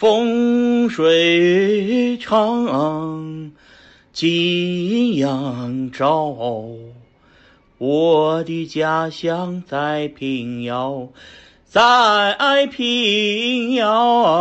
风水长，金阳照。我的家乡在平遥，在平遥。